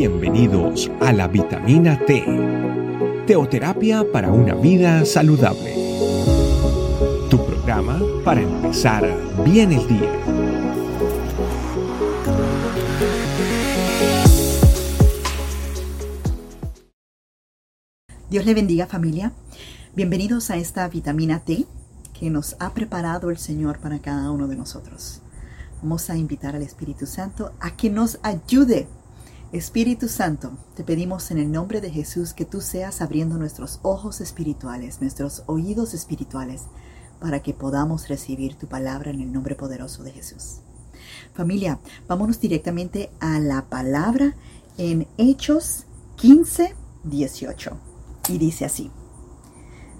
Bienvenidos a la vitamina T, teoterapia para una vida saludable. Tu programa para empezar bien el día. Dios le bendiga familia. Bienvenidos a esta vitamina T que nos ha preparado el Señor para cada uno de nosotros. Vamos a invitar al Espíritu Santo a que nos ayude Espíritu Santo, te pedimos en el nombre de Jesús que tú seas abriendo nuestros ojos espirituales, nuestros oídos espirituales, para que podamos recibir tu palabra en el nombre poderoso de Jesús. Familia, vámonos directamente a la palabra en Hechos 15, 18. Y dice así,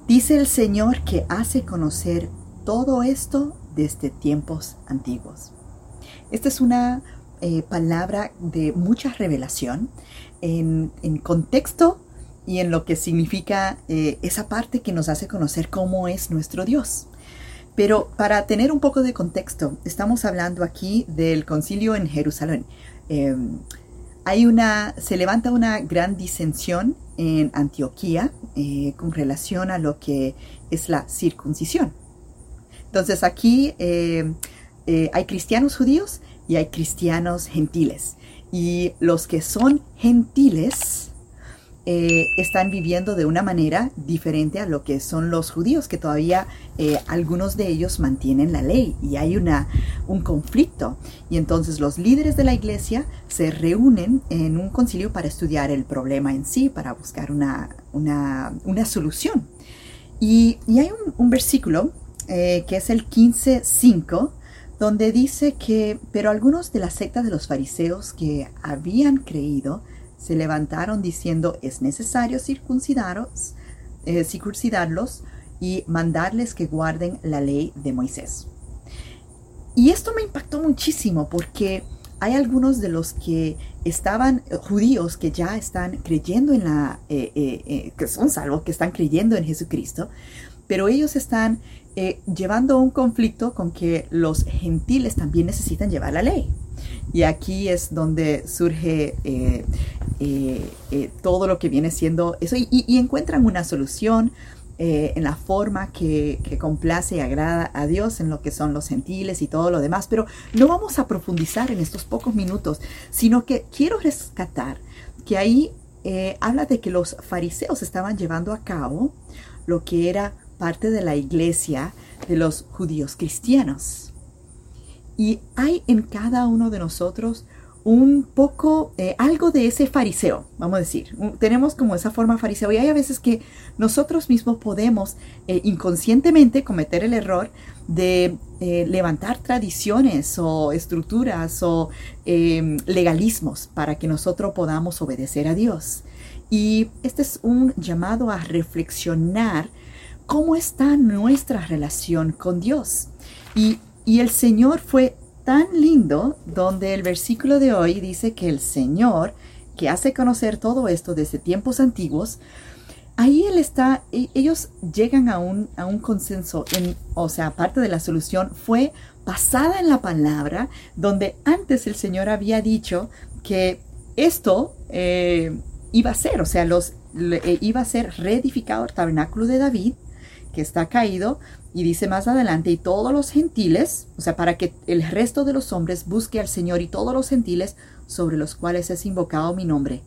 dice el Señor que hace conocer todo esto desde tiempos antiguos. Esta es una eh, palabra de mucha revelación en, contexto y en lo que significa eh, esa parte que nos hace conocer cómo es nuestro Dios. Pero para tener un poco de contexto, estamos hablando aquí del concilio en Jerusalén. Em, hay una, se levanta una gran disensión en Antioquía eh, con relación a lo que es la circuncisión. Entonces aquí hay cristianos judíos y hay cristianos gentiles. Y los que son gentiles eh, están viviendo de una manera diferente a lo que son los judíos, que todavía eh, algunos de ellos mantienen la ley y hay una, un conflicto. Y entonces los líderes de la iglesia se reúnen en un concilio para estudiar el problema en sí, para buscar una, una, una solución. Y, y, hay un, versículo eh, que es el 15.5 donde dice que, pero algunos de la secta de los fariseos que habían creído se levantaron diciendo es necesario circuncidaros, eh, circuncidarlos y mandarles que guarden la ley de Moisés. Y esto me impactó muchísimo porque hay algunos de los que estaban eh, judíos que ya están creyendo en la, eh, que son salvos, que están creyendo en Jesucristo, pero ellos están eh, llevando un conflicto con que los gentiles también necesitan llevar la ley. Y aquí es donde surge eh, eh, todo lo que viene siendo eso y, encuentran una solución en la forma que, que, complace y agrada a Dios en lo que son los gentiles y todo lo demás. Pero no vamos a profundizar en estos pocos minutos, sino que quiero rescatar que ahí habla de que los fariseos estaban llevando a cabo lo que era parte de la iglesia de los judíos cristianos. Y hay en cada uno de nosotros un poco, eh, algo de ese fariseo, vamos a decir. Tenemos como esa forma fariseo y hay a veces que nosotros mismos podemos eh, inconscientemente cometer el error de eh, levantar tradiciones o estructuras o em, legalismos para que nosotros podamos obedecer a Dios. Y este es un llamado a reflexionar cómo está nuestra relación con Dios. Y, el Señor fue tan lindo donde el versículo de hoy dice que el Señor, que hace conocer todo esto desde tiempos antiguos, ahí él está, e, ellos llegan a un, a un consenso, en, o sea, parte de la solución fue basada en la palabra, donde antes el Señor había dicho que esto eh, iba a ser, o sea, los, eh, iba a ser reedificado el tabernáculo de David, que está caído, y dice más adelante, y todos los gentiles, o sea, para que el resto de los hombres busque al Señor y todos los gentiles sobre los cuales es invocado mi nombre.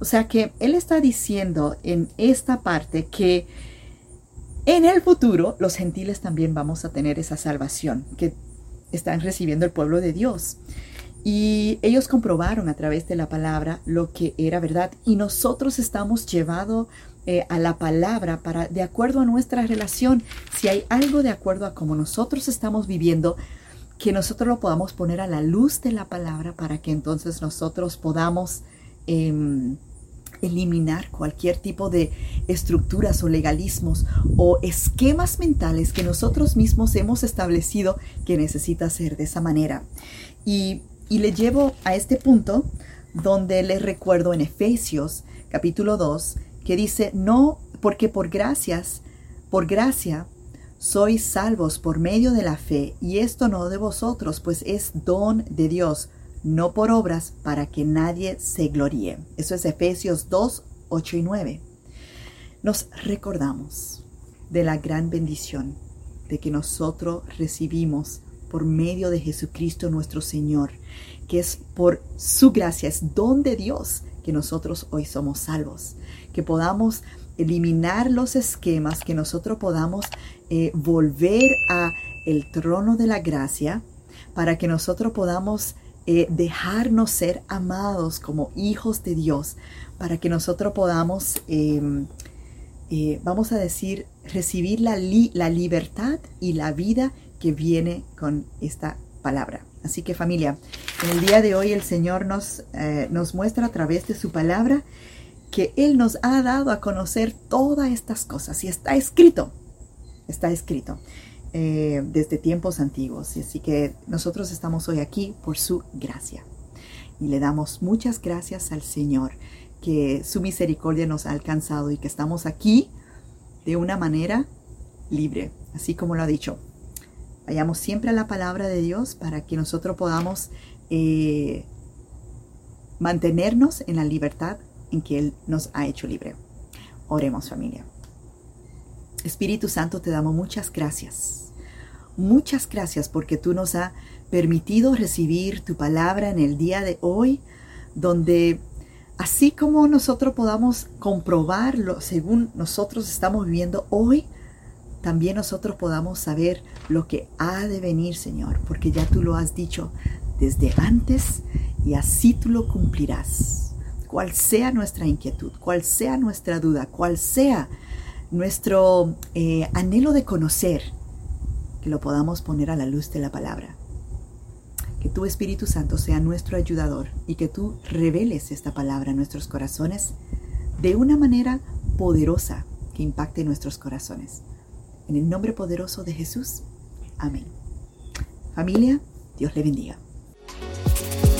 O sea que Él está diciendo en esta parte que en el futuro los gentiles también vamos a tener esa salvación que están recibiendo el pueblo de Dios. Y ellos comprobaron a través de la palabra lo que era verdad y nosotros estamos llevados eh, a la palabra para, de acuerdo a nuestra relación, si hay algo de acuerdo a cómo nosotros estamos viviendo, que nosotros lo podamos poner a la luz de la palabra para que entonces nosotros podamos em, eliminar cualquier tipo de estructuras o legalismos o esquemas mentales que nosotros mismos hemos establecido que necesita ser de esa manera. Y, y le llevo a este punto donde les recuerdo en Efesios capítulo 2 que dice, no, porque por gracias, por gracia, sois salvos por medio de la fe, y esto no de vosotros, pues es don de Dios, no por obras para que nadie se gloríe. Eso es Efesios 2, 8 y 9. Nos recordamos de la gran bendición de que nosotros recibimos por medio de Jesucristo nuestro Señor, que es por su gracia, es don de Dios que nosotros hoy somos salvos, que podamos eliminar los esquemas, que nosotros podamos eh, volver a el trono de la gracia para que nosotros podamos eh, dejarnos ser amados como hijos de Dios, para que nosotros podamos, em, eh, vamos a decir, recibir la, la libertad y la vida que viene con esta palabra. Así que familia, el día de hoy el Señor nos, nos muestra a través de su palabra que Él nos ha dado a conocer todas estas cosas y está escrito, está escrito eh, desde tiempos antiguos. Y así que nosotros estamos hoy aquí por su gracia y le damos muchas gracias al Señor que su misericordia nos ha alcanzado y que estamos aquí de una manera libre, así como lo ha dicho. Vayamos siempre a la palabra de Dios para que nosotros podamos eh, mantenernos en la libertad en que Él nos ha hecho libre. Oremos familia. Espíritu Santo, te damos muchas gracias. Muchas gracias porque tú nos has permitido recibir tu palabra en el día de hoy, donde así como nosotros podamos comprobarlo según nosotros estamos viviendo hoy, también nosotros podamos saber lo que ha de venir, Señor, porque ya tú lo has dicho desde antes y así tú lo cumplirás cual sea nuestra inquietud, cual sea nuestra duda, cual sea nuestro eh, anhelo de conocer, que lo podamos poner a la luz de la palabra. Que tu Espíritu Santo sea nuestro ayudador y que tú reveles esta palabra en nuestros corazones de una manera poderosa que impacte nuestros corazones. En el nombre poderoso de Jesús. Amén. Familia, Dios le bendiga.